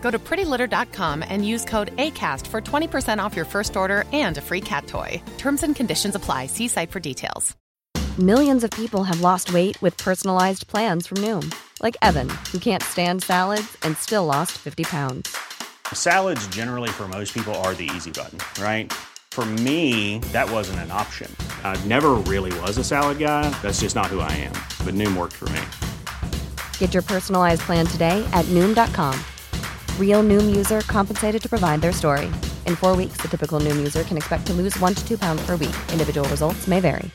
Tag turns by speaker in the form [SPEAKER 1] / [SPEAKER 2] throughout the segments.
[SPEAKER 1] Go to prettylitter.com and use code ACAST for 20% off your first order and a free cat toy. Terms and conditions apply. See site for details.
[SPEAKER 2] Millions of people have lost weight with personalized plans from Noom, like Evan, who can't stand salads and still lost 50 pounds.
[SPEAKER 3] Salads, generally, for most people, are the easy button, right? For me, that wasn't an option. I never really was a salad guy. That's just not who I am. But Noom worked for me.
[SPEAKER 2] Get your personalized plan today at Noom.com. Real Noom user compensated to provide their story. In four weeks, the typical Noom user can expect to lose one to two pounds per week. Individual results may vary.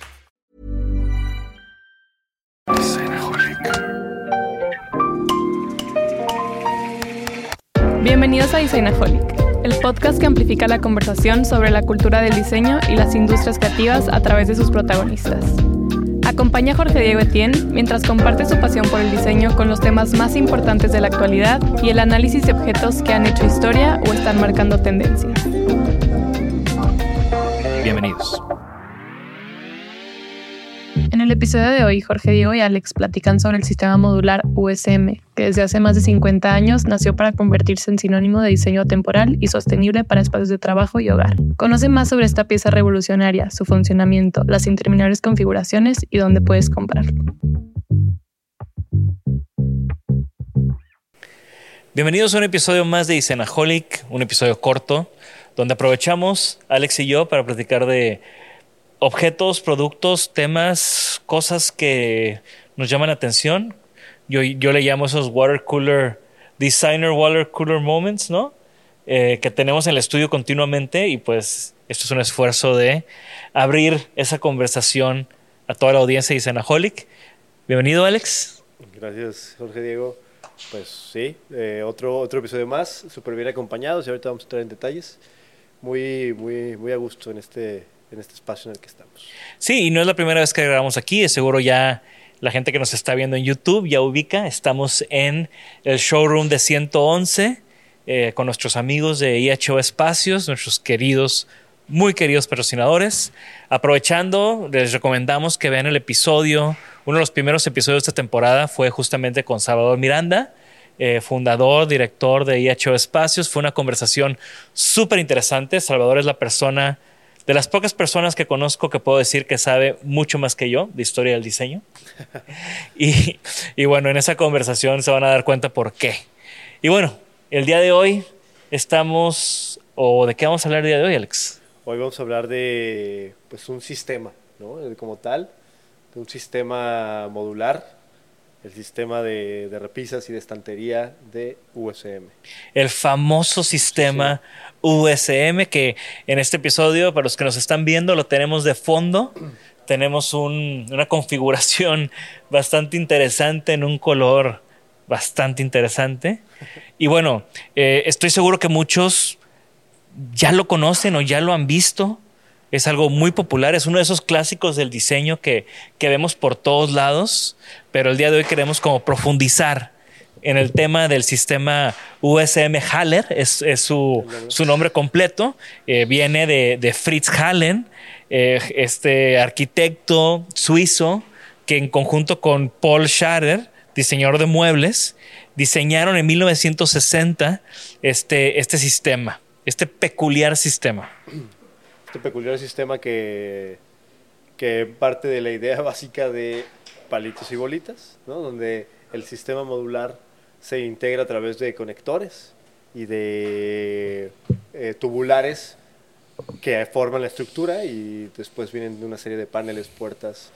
[SPEAKER 4] Bienvenidos a Designaholic, el podcast que amplifica la conversación sobre la cultura del diseño y las industrias creativas a través de sus protagonistas. Acompaña a Jorge Diego Etienne mientras comparte su pasión por el diseño con los temas más importantes de la actualidad y el análisis de objetos que han hecho historia o están marcando tendencias.
[SPEAKER 5] Bienvenidos.
[SPEAKER 4] El episodio de hoy, Jorge Diego y Alex platican sobre el sistema modular USM, que desde hace más de 50 años nació para convertirse en sinónimo de diseño temporal y sostenible para espacios de trabajo y hogar. Conoce más sobre esta pieza revolucionaria, su funcionamiento, las interminables configuraciones y dónde puedes comprarlo.
[SPEAKER 5] Bienvenidos a un episodio más de Isenaholic, un episodio corto, donde aprovechamos, Alex y yo, para platicar de objetos, productos, temas, cosas que nos llaman la atención. Yo, yo le llamo esos water cooler, designer water cooler moments, ¿no? Eh, que tenemos en el estudio continuamente y pues esto es un esfuerzo de abrir esa conversación a toda la audiencia de Isenaholic. Bienvenido, Alex.
[SPEAKER 6] Gracias, Jorge Diego. Pues sí, eh, otro, otro episodio más, súper bien acompañados y ahorita vamos a entrar en detalles. Muy, muy, muy a gusto en este, en este espacio en el que estamos.
[SPEAKER 5] Sí, y no es la primera vez que grabamos aquí, seguro ya la gente que nos está viendo en YouTube ya ubica, estamos en el showroom de 111 eh, con nuestros amigos de IHO Espacios, nuestros queridos, muy queridos patrocinadores. Aprovechando, les recomendamos que vean el episodio, uno de los primeros episodios de esta temporada fue justamente con Salvador Miranda. Eh, fundador, director de IHO Espacios. Fue una conversación súper interesante. Salvador es la persona de las pocas personas que conozco que puedo decir que sabe mucho más que yo de historia del diseño. y, y, bueno, en esa conversación se van a dar cuenta por qué. Y bueno, el día de hoy estamos, o de qué vamos a hablar el día de hoy, Alex.
[SPEAKER 6] Hoy vamos a hablar de pues, un sistema, ¿no? Como tal, de un sistema modular, el sistema de, de repisas y de estantería de USM.
[SPEAKER 5] El famoso sistema sí. USM que en este episodio, para los que nos están viendo, lo tenemos de fondo. Tenemos un, una configuración bastante interesante en un color bastante interesante. Y bueno, eh, estoy seguro que muchos ya lo conocen o ya lo han visto. Es algo muy popular, es uno de esos clásicos del diseño que, que vemos por todos lados, pero el día de hoy queremos como profundizar en el tema del sistema USM Haller, es, su, su, nombre completo, eh, viene de, de, Fritz Hallen, eh, este arquitecto suizo que en conjunto con Paul Scharer, diseñador de muebles, diseñaron en 1960 este, este sistema, este peculiar sistema.
[SPEAKER 6] Este peculiar sistema que, que parte de la idea básica de palitos y bolitas, ¿no? donde el sistema modular se integra a través de conectores y de eh, tubulares que forman la estructura y después vienen una serie de paneles, puertas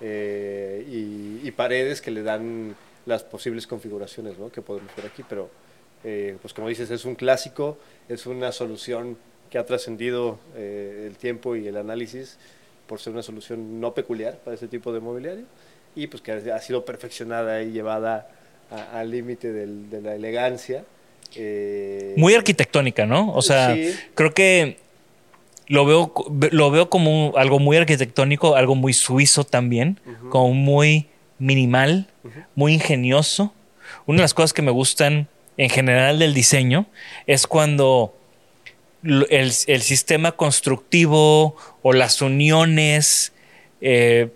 [SPEAKER 6] eh, y, y, paredes que le dan las posibles configuraciones ¿no? que podemos ver aquí. Pero, eh, pues como dices, es un clásico, es una solución que ha trascendido eh, el tiempo y el análisis por ser una solución no peculiar para este tipo de mobiliario y pues que ha sido perfeccionada y llevada al límite de la elegancia.
[SPEAKER 5] Eh, Muy arquitectónica, ¿no? O sea, creo que lo veo, lo veo como algo muy arquitectónico, algo muy suizo también, como muy minimal, muy ingenioso. Una de las cosas que me gustan en general del diseño es cuando el, sistema constructivo o las uniones eh,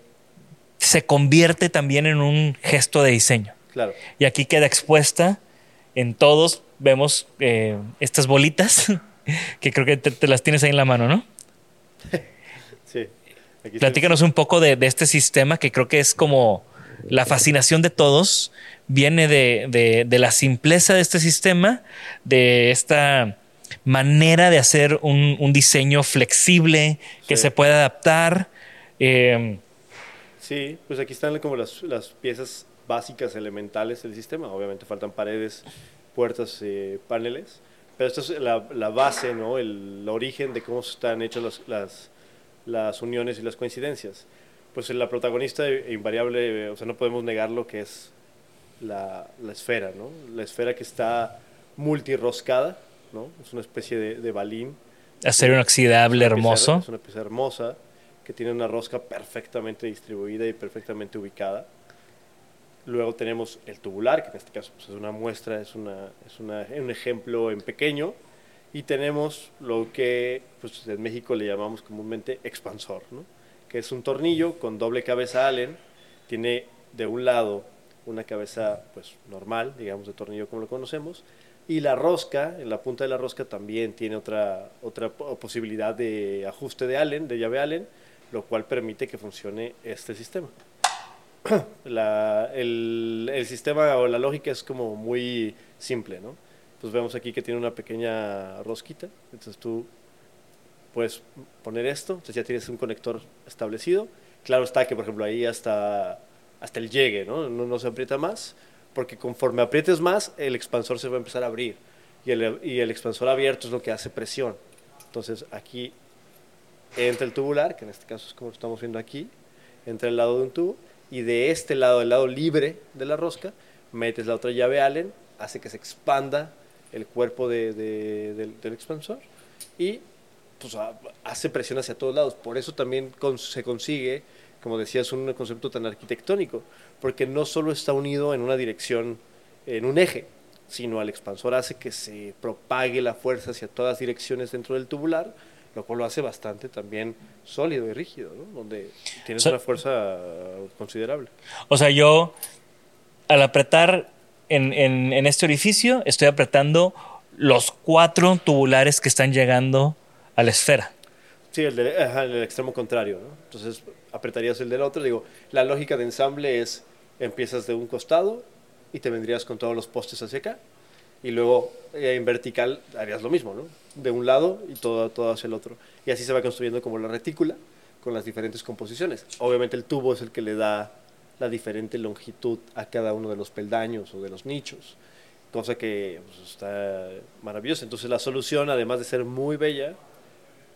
[SPEAKER 5] se convierte también en un gesto de diseño.
[SPEAKER 6] Claro.
[SPEAKER 5] Y aquí queda expuesta en todos, vemos eh, estas bolitas, que creo que te, las tienes ahí en la mano, ¿no?
[SPEAKER 6] sí.
[SPEAKER 5] Platícanos un poco de, este sistema que creo que es como la fascinación de todos, viene de, la simpleza de este sistema, de esta manera de hacer un, diseño flexible que se puede adaptar.
[SPEAKER 6] Eh, sí, pues aquí están como las, las piezas básicas, elementales del sistema. Obviamente faltan paredes, puertas, eh, paneles, pero esto es la, la base, ¿no? el, origen de cómo están hechas las, las, uniones y las coincidencias. Pues la protagonista e invariable, o sea, no podemos negar lo que es la, la esfera, ¿no? La esfera que está multirroscada, ¿no? Es una especie de, de balín.
[SPEAKER 5] Acero inoxidable hermoso.
[SPEAKER 6] es una pieza hermosa que tiene una rosca perfectamente distribuida y perfectamente ubicada. Luego tenemos el tubular, que en este caso pues, es una muestra, es, una, es una, un ejemplo en pequeño. Y tenemos lo que pues, en México le llamamos comúnmente expansor, ¿no? que es un tornillo con doble cabeza Allen. Tiene de un lado una cabeza pues, normal, digamos de tornillo como lo conocemos, y la rosca, en la punta de la rosca también tiene otra, otra posibilidad de ajuste de Allen, de llave Allen, lo cual permite que funcione este sistema. la, el, el, sistema o la lógica es como muy simple, ¿no? Pues vemos aquí que tiene una pequeña rosquita, entonces tú puedes poner esto, entonces ya tienes un conector establecido. Claro está que, por ejemplo, ahí hasta, hasta el llegue, ¿no? ¿no? No se aprieta más, porque conforme aprietes más, el expansor se va a empezar a abrir. Y el, y el expansor abierto es lo que hace presión. Entonces aquí entra el tubular, que en este caso es como lo estamos viendo aquí, entra el lado de un tubo, y de este lado, el lado libre de la rosca, metes la otra llave Allen, hace que se expanda el cuerpo de, del, expansor y pues, hace presión hacia todos lados. Por eso también se consigue, como decías, un concepto tan arquitectónico, porque no solo está unido en una dirección, en un eje, sino al expansor hace que se propague la fuerza hacia todas direcciones dentro del tubular, lo cual lo hace bastante también sólido y rígido, ¿no? donde tienes una fuerza considerable.
[SPEAKER 5] O sea, yo al apretar en, en, este orificio estoy apretando los cuatro tubulares que están llegando a la esfera.
[SPEAKER 6] Sí, el, el extremo contrario. ¿no? Entonces apretarías el del otro. Digo, la lógica de ensamble es empiezas de un costado y te vendrías con todos los postes hacia acá y luego eh, en vertical harías lo mismo. De un lado y todo, todo hacia el otro. Y así se va construyendo como la retícula con las diferentes composiciones. Obviamente el tubo es el que le da la diferente longitud a cada uno de los peldaños o de los nichos, cosa que pues, está maravillosa. Entonces la solución, además de ser muy bella,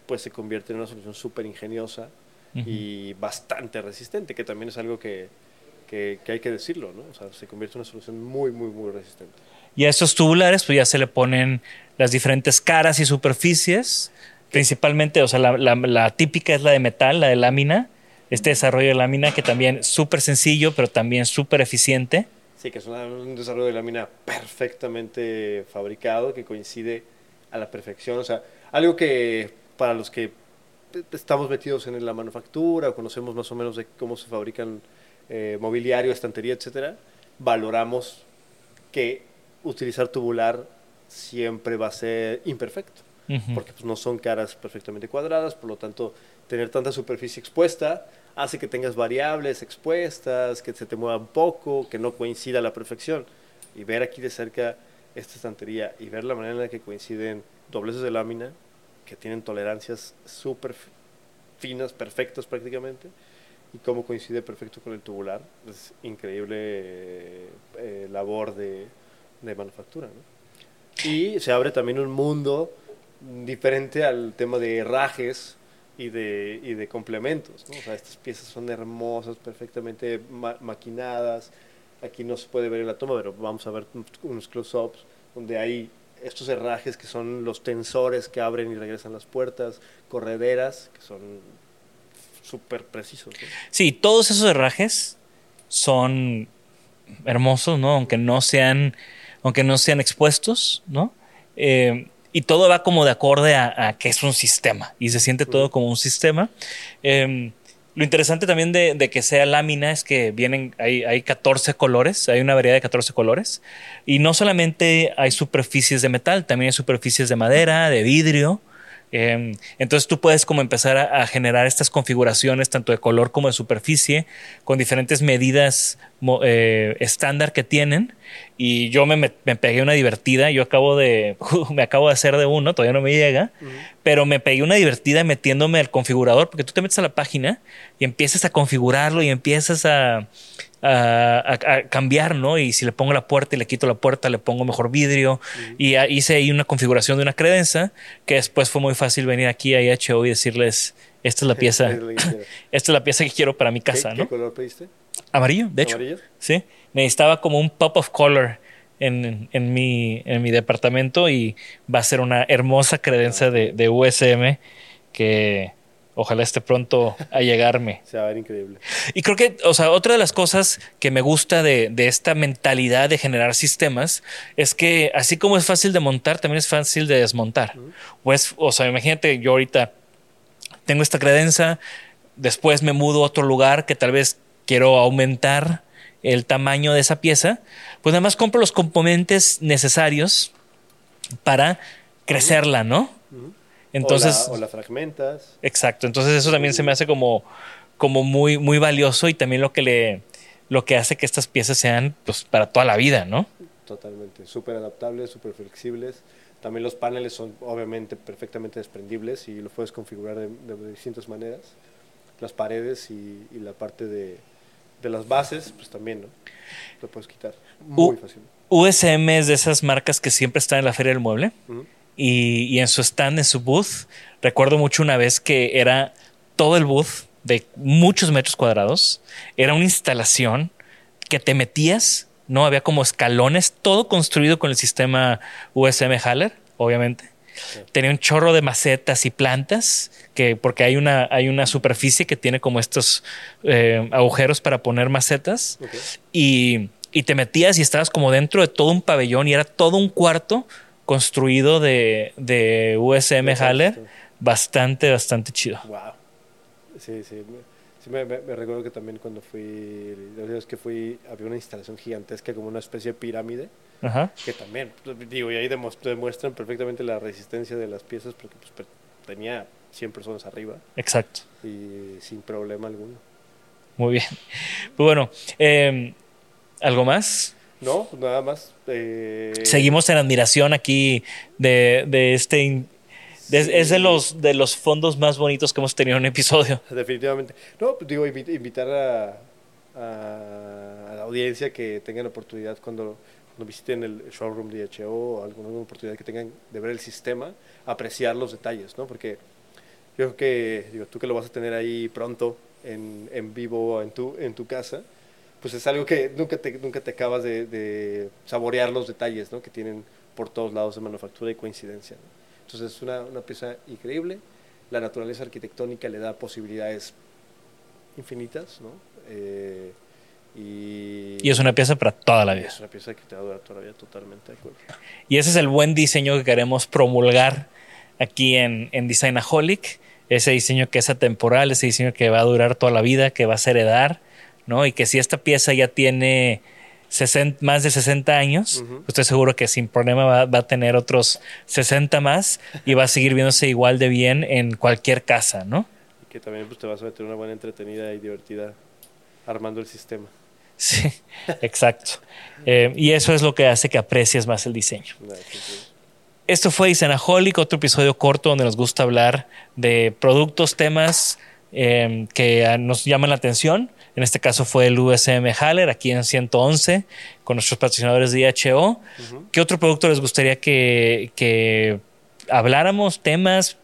[SPEAKER 6] pues se convierte en una solución súper ingeniosa y bastante resistente, que también es algo que, que, que hay que decirlo, ¿no? O sea, se convierte en una solución muy, muy, muy resistente.
[SPEAKER 5] Y a estos tubulares, pues ya se le ponen las diferentes caras y superficies. Principalmente, o sea, la, típica es la de metal, la de lámina. Este desarrollo de lámina que también súper sencillo, pero también súper eficiente.
[SPEAKER 6] Sí, que es un desarrollo de lámina perfectamente fabricado, que coincide a la perfección. O sea, algo que para los que estamos metidos en la manufactura o conocemos más o menos de cómo se fabrican eh, mobiliario, estantería, etcétera, valoramos que utilizar tubular siempre va a ser imperfecto, porque pues, no son caras perfectamente cuadradas, por lo tanto, tener tanta superficie expuesta hace que tengas variables expuestas, que se te mueva un poco, que no coincida a la perfección. Y ver aquí de cerca esta estantería y ver la manera en la que coinciden dobleces de lámina, que tienen tolerancias súper finas, perfectas prácticamente, y cómo coincide perfecto con el tubular. Es increíble eh, labor de, de manufactura. ¿no? Y se abre también un mundo diferente al tema de herrajes y de, y de complementos. ¿no? O sea, estas piezas son hermosas, perfectamente ma- maquinadas. Aquí no se puede ver en la toma, pero vamos a ver unos close-ups donde hay estos herrajes que son los tensores que abren y regresan las puertas, correderas que son súper precisos. ¿no?
[SPEAKER 5] Sí, todos esos herrajes son hermosos, ¿no? Aunque no sean, aunque no sean expuestos, ¿no? Eh, y todo va como de acorde a, a que es un sistema y se siente todo como un sistema. Eh, lo interesante también de, que sea lámina es que vienen, hay, hay 14 colores, hay una variedad de 14 colores. Y no solamente hay superficies de metal, también hay superficies de madera, de vidrio. Eh, entonces tú puedes como empezar a, a generar estas configuraciones tanto de color como de superficie con diferentes medidas eh, estándar que tienen. Y yo me, me, me pegué una divertida. Yo acabo de, me acabo de hacer de uno, todavía no me llega, pero me pegué una divertida metiéndome al configurador porque tú te metes a la página y empiezas a configurarlo y empiezas a, a, a- a cambiar, ¿no? Y si le pongo la puerta y le quito la puerta, le pongo mejor vidrio. Y ah, hice ahí una configuración de una credenza que después fue muy fácil venir aquí a IHO y decirles, esta es la pieza, esta es la pieza que quiero para mi casa,
[SPEAKER 6] ¿Qué,
[SPEAKER 5] ¿no?
[SPEAKER 6] ¿Qué color pediste?
[SPEAKER 5] Amarillo, de hecho.
[SPEAKER 6] ¿Amarillo?
[SPEAKER 5] Sí. Necesitaba como un pop of color en, en mi, en mi departamento y va a ser una hermosa credencia de, de USM que ojalá esté pronto a llegarme.
[SPEAKER 6] Se va a ver increíble.
[SPEAKER 5] Y creo que, o sea, otra de las cosas que me gusta de, de esta mentalidad de generar sistemas es que así como es fácil de montar, también es fácil de desmontar. Pues, o sea, imagínate, yo ahorita tengo esta credencia, después me mudo a otro lugar que tal vez quiero aumentar el tamaño de esa pieza, pues nada más compro los componentes necesarios para crecerla, ¿no? Entonces,
[SPEAKER 6] o, la, o la fragmentas.
[SPEAKER 5] Exacto. Entonces eso también se me hace como, como muy, muy valioso y también lo que le, lo que hace que estas piezas sean pues para toda la vida, ¿no?
[SPEAKER 6] Totalmente, súper adaptables, súper flexibles. También los paneles son obviamente perfectamente desprendibles y lo puedes configurar de, de distintas maneras. Las paredes y, y la parte de, de, las bases, pues también, ¿no? Lo puedes quitar muy
[SPEAKER 5] U
[SPEAKER 6] fácil.
[SPEAKER 5] USM es de esas marcas que siempre están en la Feria del Mueble
[SPEAKER 6] Uh -huh.
[SPEAKER 5] Y, y en su stand, en su booth, recuerdo mucho una vez que era todo el booth de muchos metros cuadrados, era una instalación que te metías no había como escalones, todo construido con el sistema USM Haller, obviamente. Sí. Tenía un chorro de macetas y plantas, que porque hay una, hay una superficie que tiene como estos eh, agujeros para poner macetas. Okay. Y, y, te metías y estabas como dentro de todo un pabellón y era todo un cuarto construido de, de USM Haller. Bastante, bastante chido.
[SPEAKER 6] Wow. Sí, sí. Sí, me, recuerdo que también cuando fui, la vez que fui, había una instalación gigantesca como una especie de pirámide,
[SPEAKER 5] Ajá.
[SPEAKER 6] que también, pues, digo, y ahí demuestran perfectamente la resistencia de las piezas porque pues, tenía 100 personas arriba.
[SPEAKER 5] Exacto.
[SPEAKER 6] Y sin problema alguno.
[SPEAKER 5] Muy bien. Pues bueno, eh, ¿algo más?
[SPEAKER 6] No, nada más. Eh...
[SPEAKER 5] Seguimos en admiración aquí de, de este. Es de los, de los fondos más bonitos que hemos tenido en un episodio.
[SPEAKER 6] Definitivamente. No, pues digo, invitar a, a, a, la audiencia que tengan oportunidad cuando, cuando visiten el showroom de HO o alguna oportunidad que tengan de ver el sistema, apreciar los detalles, ¿no? Porque yo creo que, digo, tú que lo vas a tener ahí pronto en, en vivo en tu, en tu casa, pues es algo que nunca te, nunca te acabas de, de saborear los detalles, ¿no? Que tienen por todos lados de manufactura y coincidencia, ¿no? Entonces es una, una, pieza increíble. La naturaleza arquitectónica le da posibilidades infinitas, ¿no? Eh, y,
[SPEAKER 5] y, es una pieza para toda la vida.
[SPEAKER 6] Es una pieza que te va a durar toda la vida, totalmente de acuerdo.
[SPEAKER 5] Y ese es el buen diseño que queremos promulgar aquí en, en Designaholic. Ese diseño que es atemporal, ese diseño que va a durar toda la vida, que vas a heredar, ¿no? Y que si esta pieza ya tiene 60, más de 60 años, uh -huh. estoy seguro que sin problema va, va, a tener otros 60 más y va a seguir viéndose igual de bien en cualquier casa, ¿no?
[SPEAKER 6] Y que también pues, te vas a meter una buena entretenida y divertida armando el sistema.
[SPEAKER 5] Sí, exacto. eh, y eso es lo que hace que aprecies más el diseño. Esto fue Isanaholic, otro episodio corto donde nos gusta hablar de productos, temas eh, que nos llaman la atención. En este caso fue el USM Haller, aquí en 111, con nuestros patrocinadores de IHO. ¿Qué otro producto les gustaría que, que habláramos? Temas,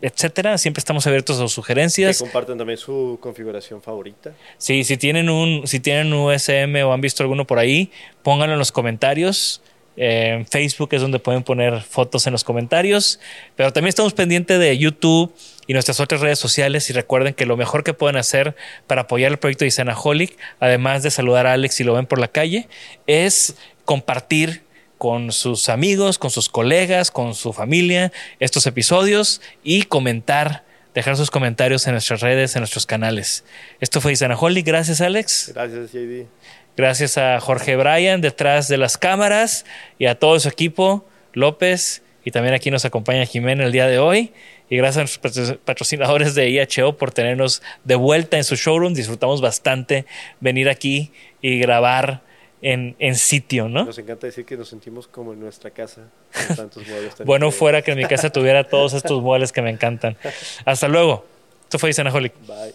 [SPEAKER 5] etcétera. Siempre estamos abiertos a sus
[SPEAKER 6] Que
[SPEAKER 5] sugerencias.
[SPEAKER 6] compartan también su configuración favorita.
[SPEAKER 5] Sí, si tienen un, si tienen un USM o han visto alguno por ahí, pónganlo en los comentarios. Eh, En Facebook es donde pueden poner fotos en los comentarios. Pero también estamos pendientes de YouTube y nuestras otras redes sociales. Y recuerden que lo mejor que pueden hacer para apoyar el proyecto de Isanaholic, además de saludar a Alex si lo ven por la calle, es compartir con sus amigos, con sus colegas, con su familia estos episodios y comentar, dejar sus comentarios en nuestras redes, en nuestros canales. Esto fue Isanaholic. Gracias, Alex.
[SPEAKER 6] Gracias, JD.
[SPEAKER 5] Gracias a Jorge Bryan detrás de las cámaras y a todo su equipo, López, y también aquí nos acompaña Jimena el día de hoy. Y gracias a nuestros patro- patrocinadores de IHO por tenernos de vuelta en su showroom. Disfrutamos bastante venir aquí y grabar en, en sitio, ¿no?
[SPEAKER 6] Nos encanta decir que nos sentimos como en nuestra casa. Con tantos muebles tan
[SPEAKER 5] Bueno,
[SPEAKER 6] increíbles.
[SPEAKER 5] fuera que en mi casa tuviera todos estos muebles que me encantan. Hasta luego. Esto fue Isanaholic.
[SPEAKER 6] Bye.